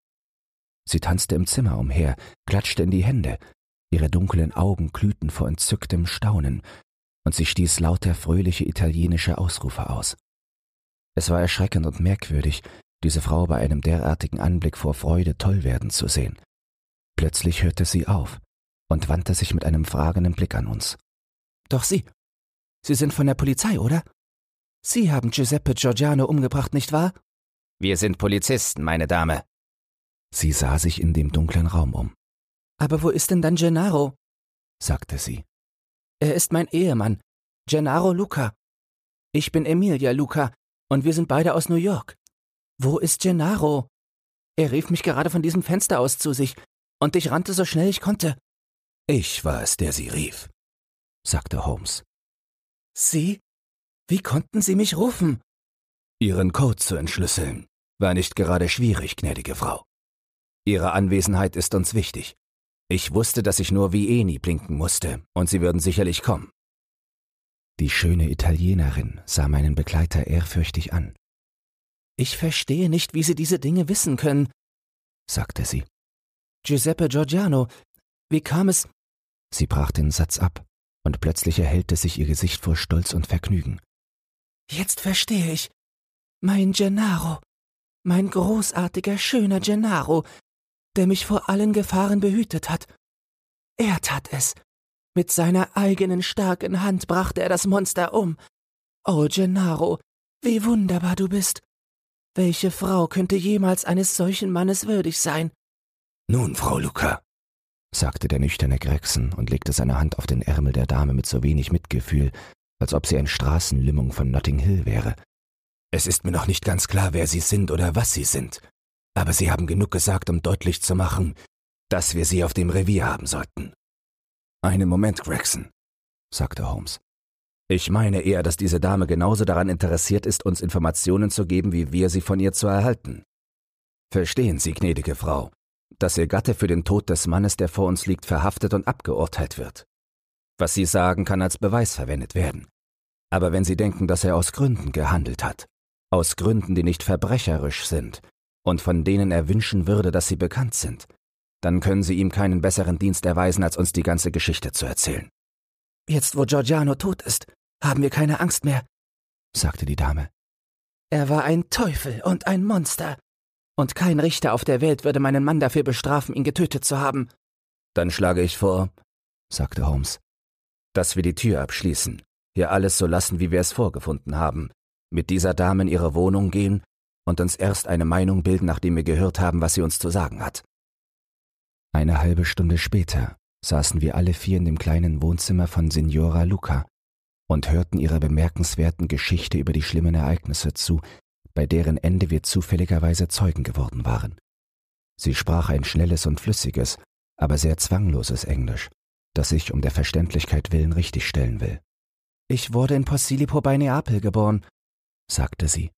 S3: Sie tanzte im Zimmer umher, klatschte in die Hände, ihre dunklen Augen glühten vor entzücktem Staunen, und sie stieß lauter fröhliche italienische Ausrufe aus. Es war erschreckend und merkwürdig, diese Frau bei einem derartigen Anblick vor Freude toll werden zu sehen. Plötzlich hörte sie auf und wandte sich mit einem fragenden Blick an uns.
S8: Doch Sie, Sie sind von der Polizei, oder? Sie haben Giuseppe Giorgiano umgebracht, nicht wahr?
S7: Wir sind Polizisten, meine Dame.
S3: Sie sah sich in dem dunklen Raum um.
S8: Aber wo ist denn dann Gennaro?
S3: sagte sie.
S8: Er ist mein Ehemann, Gennaro Luca. Ich bin Emilia Luca, und wir sind beide aus New York. Wo ist Gennaro? Er rief mich gerade von diesem Fenster aus zu sich, und ich rannte so schnell ich konnte.
S3: Ich war es, der sie rief, sagte Holmes.
S8: Sie? Wie konnten Sie mich rufen?
S3: Ihren Code zu entschlüsseln war nicht gerade schwierig, gnädige Frau. Ihre Anwesenheit ist uns wichtig. Ich wusste, dass ich nur wie Eni blinken musste, und Sie würden sicherlich kommen. Die schöne Italienerin sah meinen Begleiter ehrfürchtig an.
S8: Ich verstehe nicht, wie Sie diese Dinge wissen können, sagte sie. Giuseppe Giorgiano, wie kam es?
S3: Sie brach den Satz ab, und plötzlich erhellte sich ihr Gesicht vor Stolz und Vergnügen.
S8: Jetzt verstehe ich. Mein Gennaro, mein großartiger, schöner Gennaro, der mich vor allen Gefahren behütet hat. Er tat es. Mit seiner eigenen starken Hand brachte er das Monster um. Oh, Gennaro, wie wunderbar du bist. Welche Frau könnte jemals eines solchen Mannes würdig sein?
S3: Nun, Frau Luca, sagte der nüchterne Gregson und legte seine Hand auf den Ärmel der Dame mit so wenig Mitgefühl, als ob sie ein Straßenlümmung von Notting Hill wäre. Es ist mir noch nicht ganz klar, wer Sie sind oder was Sie sind, aber Sie haben genug gesagt, um deutlich zu machen, dass wir Sie auf dem Revier haben sollten. Einen Moment, Gregson, sagte Holmes. Ich meine eher, dass diese Dame genauso daran interessiert ist, uns Informationen zu geben, wie wir sie von ihr zu erhalten. Verstehen Sie, gnädige Frau, dass Ihr Gatte für den Tod des Mannes, der vor uns liegt, verhaftet und abgeurteilt wird. Was Sie sagen, kann als Beweis verwendet werden. Aber wenn Sie denken, dass er aus Gründen gehandelt hat, aus Gründen, die nicht verbrecherisch sind und von denen er wünschen würde, dass sie bekannt sind, dann können Sie ihm keinen besseren Dienst erweisen, als uns die ganze Geschichte zu erzählen.
S8: Jetzt, wo Giorgiano tot ist, haben wir keine Angst mehr, sagte die Dame. Er war ein Teufel und ein Monster, und kein Richter auf der Welt würde meinen Mann dafür bestrafen, ihn getötet zu haben.
S3: Dann schlage ich vor, sagte Holmes, dass wir die Tür abschließen, hier alles so lassen, wie wir es vorgefunden haben, mit dieser Dame in ihre Wohnung gehen und uns erst eine Meinung bilden, nachdem wir gehört haben, was sie uns zu sagen hat. Eine halbe Stunde später saßen wir alle vier in dem kleinen Wohnzimmer von Signora Luca und hörten ihrer bemerkenswerten Geschichte über die schlimmen Ereignisse zu, bei deren Ende wir zufälligerweise Zeugen geworden waren. Sie sprach ein schnelles und flüssiges, aber sehr zwangloses Englisch, das ich um der Verständlichkeit willen richtigstellen will.
S8: Ich wurde in Posillipo bei Neapel geboren, sagte sie,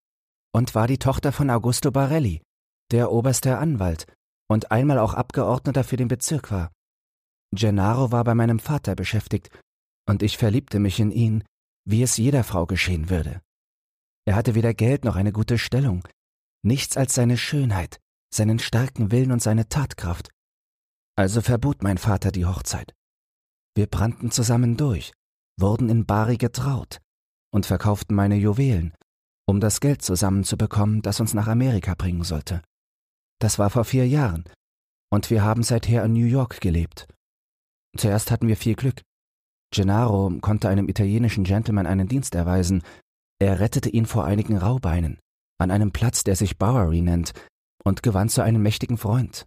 S8: und war die Tochter von Augusto Barelli, der oberste Anwalt und einmal auch Abgeordneter für den Bezirk war. Gennaro war bei meinem Vater beschäftigt, und ich verliebte mich in ihn, wie es jeder Frau geschehen würde. Er hatte weder Geld noch eine gute Stellung, nichts als seine Schönheit, seinen starken Willen und seine Tatkraft. Also verbot mein Vater die Hochzeit. Wir brannten zusammen durch, wurden in Bari getraut und verkauften meine Juwelen, um das Geld zusammenzubekommen, das uns nach Amerika bringen sollte. Das war vor vier Jahren, und wir haben seither in New York gelebt. Zuerst hatten wir viel Glück. Gennaro konnte einem italienischen Gentleman einen Dienst erweisen, er rettete ihn vor einigen Raubeinen,
S3: an einem Platz, der sich Bowery nennt, und gewann zu einem mächtigen Freund.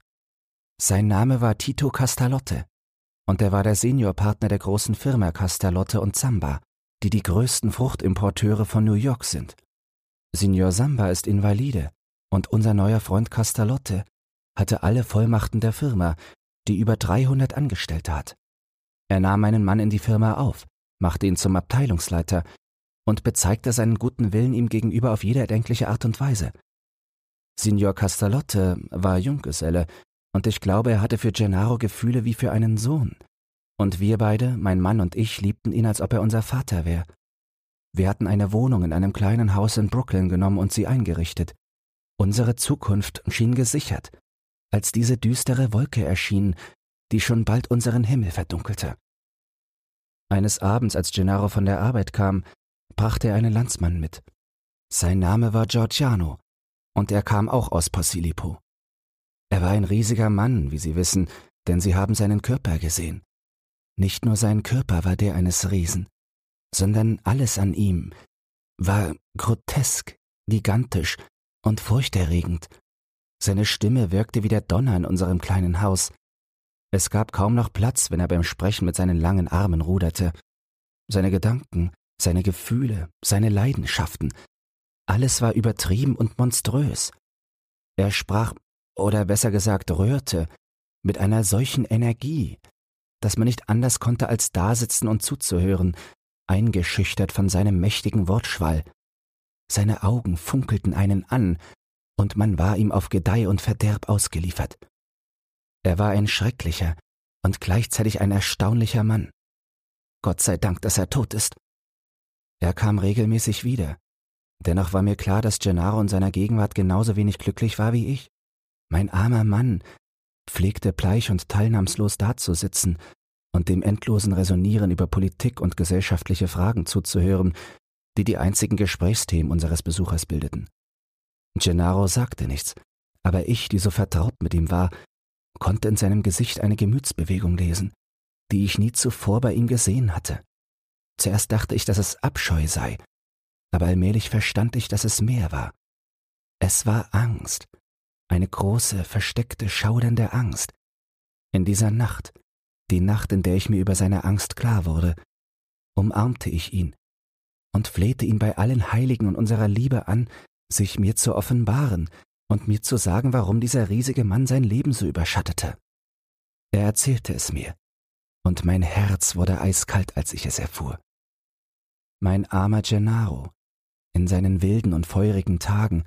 S3: Sein Name war Tito Castalotte, und er war der Seniorpartner der großen Firma Castalotte und Zamba, die die größten Fruchtimporteure von New York sind. Signor Samba ist Invalide, und unser neuer Freund Castalotte hatte alle Vollmachten der Firma, die über 300 Angestellte hat. Er nahm meinen Mann in die Firma auf, machte ihn zum Abteilungsleiter und bezeigte seinen guten Willen ihm gegenüber auf jede erdenkliche Art und Weise. Signor Castalotte war Junggeselle, und ich glaube, er hatte für Gennaro Gefühle wie für einen Sohn. Und wir beide, mein Mann und ich, liebten ihn, als ob er unser Vater wäre. Wir hatten eine Wohnung in einem kleinen Haus in Brooklyn genommen und sie eingerichtet. Unsere Zukunft schien gesichert, als diese düstere Wolke erschien, die schon bald unseren Himmel verdunkelte. Eines Abends, als Gennaro von der Arbeit kam, brachte er einen Landsmann mit. Sein Name war Giorgiano, und er kam auch aus Posillipo. Er war ein riesiger Mann, wie Sie wissen, denn Sie haben seinen Körper gesehen. Nicht nur sein Körper war der eines Riesen, sondern alles an ihm war grotesk, gigantisch und furchterregend. Seine Stimme wirkte wie der Donner in unserem kleinen Haus. Es gab kaum noch Platz, wenn er beim Sprechen mit seinen langen Armen ruderte. Seine Gedanken, seine Gefühle, seine Leidenschaften, alles war übertrieben und monströs. Er sprach, oder besser gesagt rührte, mit einer solchen Energie, dass man nicht anders konnte, als dasitzen und zuzuhören, eingeschüchtert von seinem mächtigen Wortschwall. Seine Augen funkelten einen an, und man war ihm auf Gedeih und Verderb ausgeliefert. Er war ein schrecklicher und gleichzeitig ein erstaunlicher Mann. Gott sei Dank, dass er tot ist. Er kam regelmäßig wieder. Dennoch war mir klar, dass Gennaro in seiner Gegenwart genauso wenig glücklich war wie ich. Mein armer Mann pflegte bleich und teilnahmslos dazusitzen und dem endlosen Resonieren über Politik und gesellschaftliche Fragen zuzuhören, die die einzigen Gesprächsthemen unseres Besuchers bildeten. Gennaro sagte nichts, aber ich, die so vertraut mit ihm war, konnte in seinem Gesicht eine Gemütsbewegung lesen, die ich nie zuvor bei ihm gesehen hatte. Zuerst dachte ich, dass es Abscheu sei, aber allmählich verstand ich, dass es mehr war. Es war Angst, eine große, versteckte, schaudernde Angst. In dieser Nacht, die Nacht, in der ich mir über seine Angst klar wurde, umarmte ich ihn und flehte ihn bei allen Heiligen und unserer Liebe an, sich mir zu offenbaren und mir zu sagen, warum dieser riesige Mann sein Leben so überschattete. Er erzählte es mir, und mein Herz wurde eiskalt, als ich es erfuhr. Mein armer Gennaro, in seinen wilden und feurigen Tagen,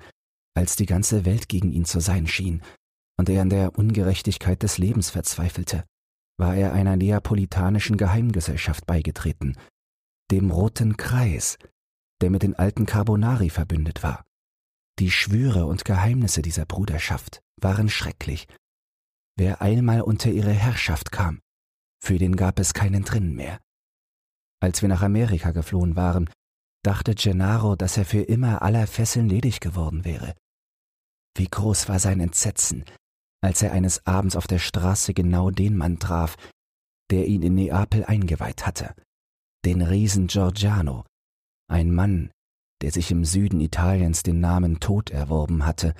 S3: als die ganze Welt gegen ihn zu sein schien und er an der Ungerechtigkeit des Lebens verzweifelte, war er einer neapolitanischen Geheimgesellschaft beigetreten, dem Roten Kreis, der mit den alten Carbonari verbündet war. Die Schwüre und Geheimnisse dieser Bruderschaft waren schrecklich. Wer einmal unter ihre Herrschaft kam, für den gab es keinen drinnen mehr. Als wir nach Amerika geflohen waren, dachte Gennaro, dass er für immer aller Fesseln ledig geworden wäre. Wie groß war sein Entsetzen, als er eines Abends auf der Straße genau den Mann traf, der ihn in Neapel eingeweiht hatte, den Riesen Giorgiano, ein Mann, der sich im Süden Italiens den Namen Tod erworben hatte,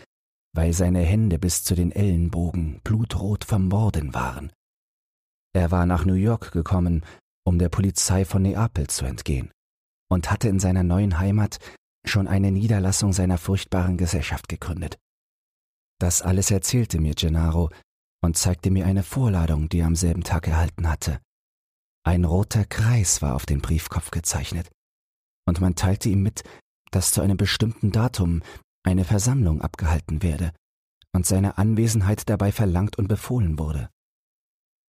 S3: weil seine Hände bis zu den Ellenbogen blutrot vom Morden waren. Er war nach New York gekommen, um der Polizei von Neapel zu entgehen und hatte in seiner neuen Heimat schon eine Niederlassung seiner furchtbaren Gesellschaft gegründet. Das alles erzählte mir Gennaro und zeigte mir eine Vorladung, die er am selben Tag erhalten hatte. Ein roter Kreis war auf den Briefkopf gezeichnet, und man teilte ihm mit, dass zu einem bestimmten Datum eine Versammlung abgehalten werde und seine Anwesenheit dabei verlangt und befohlen wurde.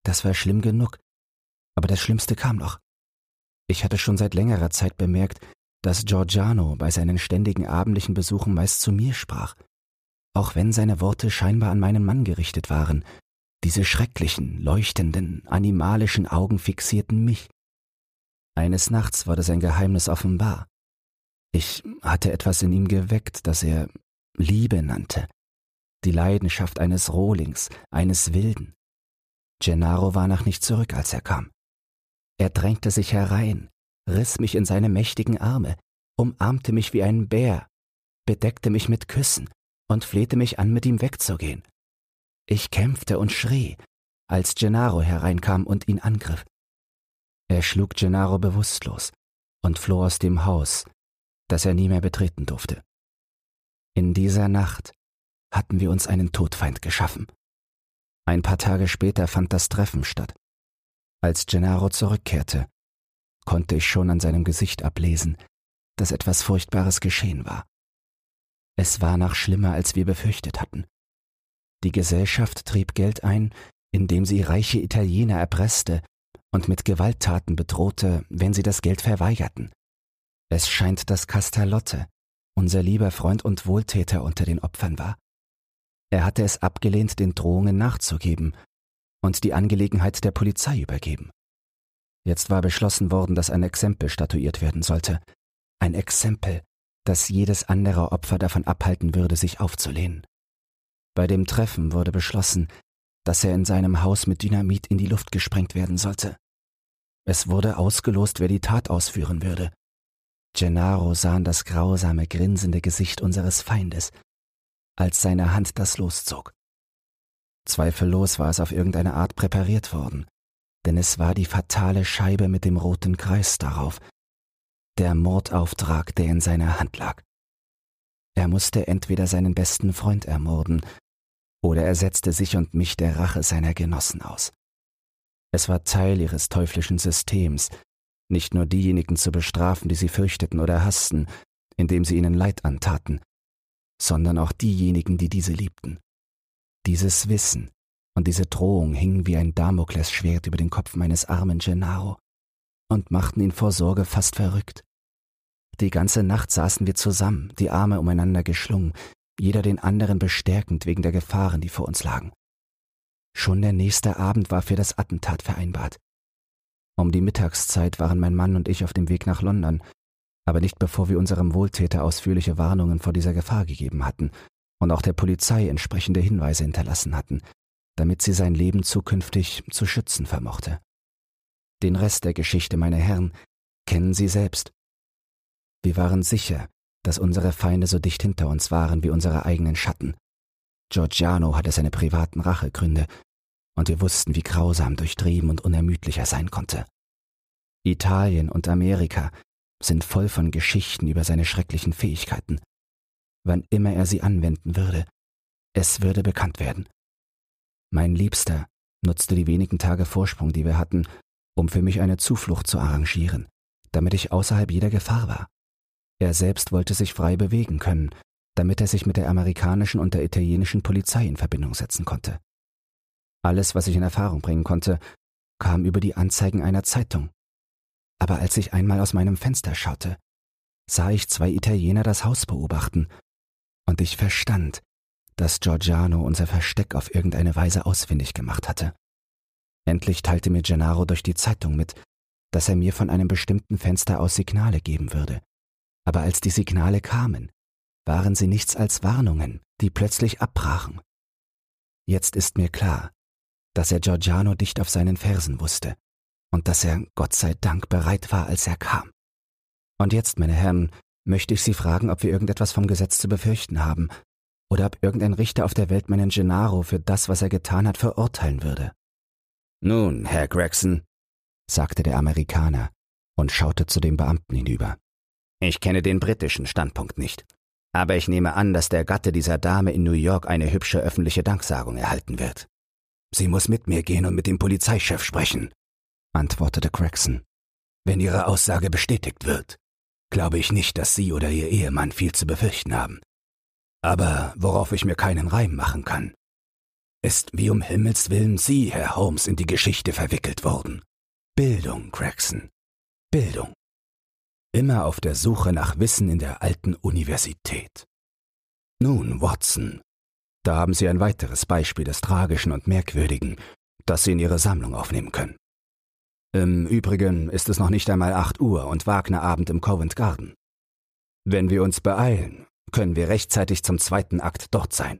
S3: Das war schlimm genug, aber das Schlimmste kam noch. Ich hatte schon seit längerer Zeit bemerkt, dass Giorgiano bei seinen ständigen abendlichen Besuchen meist zu mir sprach, auch wenn seine Worte scheinbar an meinen Mann gerichtet waren. Diese schrecklichen, leuchtenden, animalischen Augen fixierten mich. Eines Nachts wurde sein Geheimnis offenbar. Ich hatte etwas in ihm geweckt, das er Liebe nannte, die Leidenschaft eines Rohlings, eines Wilden. Gennaro war noch nicht zurück, als er kam. Er drängte sich herein, riss mich in seine mächtigen Arme, umarmte mich wie ein Bär bedeckte mich mit Küssen und flehte mich an, mit ihm wegzugehen. Ich kämpfte und schrie, als Gennaro hereinkam und ihn angriff. Er schlug Gennaro bewusstlos und floh aus dem Haus, das er nie mehr betreten durfte. In dieser Nacht hatten wir uns einen Todfeind geschaffen. Ein paar Tage später fand das Treffen statt. Als Gennaro zurückkehrte, konnte ich schon an seinem Gesicht ablesen, dass etwas Furchtbares geschehen war. Es war noch schlimmer, als wir befürchtet hatten. Die Gesellschaft trieb Geld ein, indem sie reiche Italiener erpresste und mit Gewalttaten bedrohte, wenn sie das Geld verweigerten. Es scheint, dass Castalotte, unser lieber Freund und Wohltäter, unter den Opfern war. Er hatte es abgelehnt, den Drohungen nachzugeben und die Angelegenheit der Polizei übergeben. Jetzt war beschlossen worden, dass ein Exempel statuiert werden sollte. Ein Exempel, das jedes andere Opfer davon abhalten würde, sich aufzulehnen. Bei dem Treffen wurde beschlossen, dass er in seinem Haus mit Dynamit in die Luft gesprengt werden sollte. Es wurde ausgelost, wer die Tat ausführen würde. Gennaro sah in das grausame, grinsende Gesicht unseres Feindes, als seine Hand das loszog. Zweifellos war es auf irgendeine Art präpariert worden, denn es war die fatale Scheibe mit dem roten Kreis darauf, der Mordauftrag, der in seiner Hand lag. Er musste entweder seinen besten Freund ermorden, oder er setzte sich und mich der Rache seiner Genossen aus. Es war Teil ihres teuflischen Systems, nicht nur diejenigen zu bestrafen, die sie fürchteten oder hassten, indem sie ihnen Leid antaten, sondern auch diejenigen, die diese liebten. Dieses Wissen und diese Drohung hingen wie ein Damoklesschwert über den Kopf meines armen Gennaro und machten ihn vor Sorge fast verrückt. Die ganze Nacht saßen wir zusammen, die Arme umeinander geschlungen, jeder den anderen bestärkend wegen der Gefahren, die vor uns lagen. Schon der nächste Abend war für das Attentat vereinbart. Um die Mittagszeit waren mein Mann und ich auf dem Weg nach London, aber nicht bevor wir unserem Wohltäter ausführliche Warnungen vor dieser Gefahr gegeben hatten und auch der Polizei entsprechende Hinweise hinterlassen hatten, damit sie sein Leben zukünftig zu schützen vermochte. Den Rest der Geschichte, meine Herren, kennen Sie selbst. Wir waren sicher, dass unsere Feinde so dicht hinter uns waren wie unsere eigenen Schatten. Giorgiano hatte seine privaten Rachegründe, und wir wussten, wie grausam, durchtrieben und unermüdlich er sein konnte. Italien und Amerika sind voll von Geschichten über seine schrecklichen Fähigkeiten. Wann immer er sie anwenden würde, es würde bekannt werden. Mein Liebster nutzte die wenigen Tage Vorsprung, die wir hatten, um für mich eine Zuflucht zu arrangieren, damit ich außerhalb jeder Gefahr war. Er selbst wollte sich frei bewegen können, damit er sich mit der amerikanischen und der italienischen Polizei in Verbindung setzen konnte. Alles, was ich in Erfahrung bringen konnte, kam über die Anzeigen einer Zeitung. Aber als ich einmal aus meinem Fenster schaute, sah ich zwei Italiener das Haus beobachten, und ich verstand, dass Giorgiano unser Versteck auf irgendeine Weise ausfindig gemacht hatte. Endlich teilte mir Gennaro durch die Zeitung mit, dass er mir von einem bestimmten Fenster aus Signale geben würde, aber als die Signale kamen, waren sie nichts als Warnungen, die plötzlich abbrachen. Jetzt ist mir klar, dass er Giorgiano dicht auf seinen Fersen wusste und dass er, Gott sei Dank, bereit war, als er kam. Und jetzt, meine Herren, möchte ich Sie fragen, ob wir irgendetwas vom Gesetz zu befürchten haben oder ob irgendein Richter auf der Welt meinen Gennaro für das, was er getan hat, verurteilen würde.
S6: Nun, Herr Gregson, sagte der Amerikaner und schaute zu dem Beamten hinüber. Ich kenne den britischen Standpunkt nicht. Aber ich nehme an, dass der Gatte dieser Dame in New York eine hübsche öffentliche Danksagung erhalten wird.
S5: Sie muss mit mir gehen und mit dem Polizeichef sprechen, antwortete Gregson. Wenn Ihre Aussage bestätigt wird, glaube ich nicht, dass Sie oder Ihr Ehemann viel zu befürchten haben. Aber worauf ich mir keinen Reim machen kann, ist, wie um Himmels willen Sie, Herr Holmes, in die Geschichte verwickelt worden. Bildung, Gregson. Bildung immer auf der Suche nach Wissen in der alten Universität. Nun, Watson, da haben Sie ein weiteres Beispiel des Tragischen und Merkwürdigen, das Sie in Ihre Sammlung aufnehmen können. Im Übrigen ist es noch nicht einmal acht Uhr und Wagnerabend im Covent Garden. Wenn wir uns beeilen, können wir rechtzeitig zum zweiten Akt dort sein.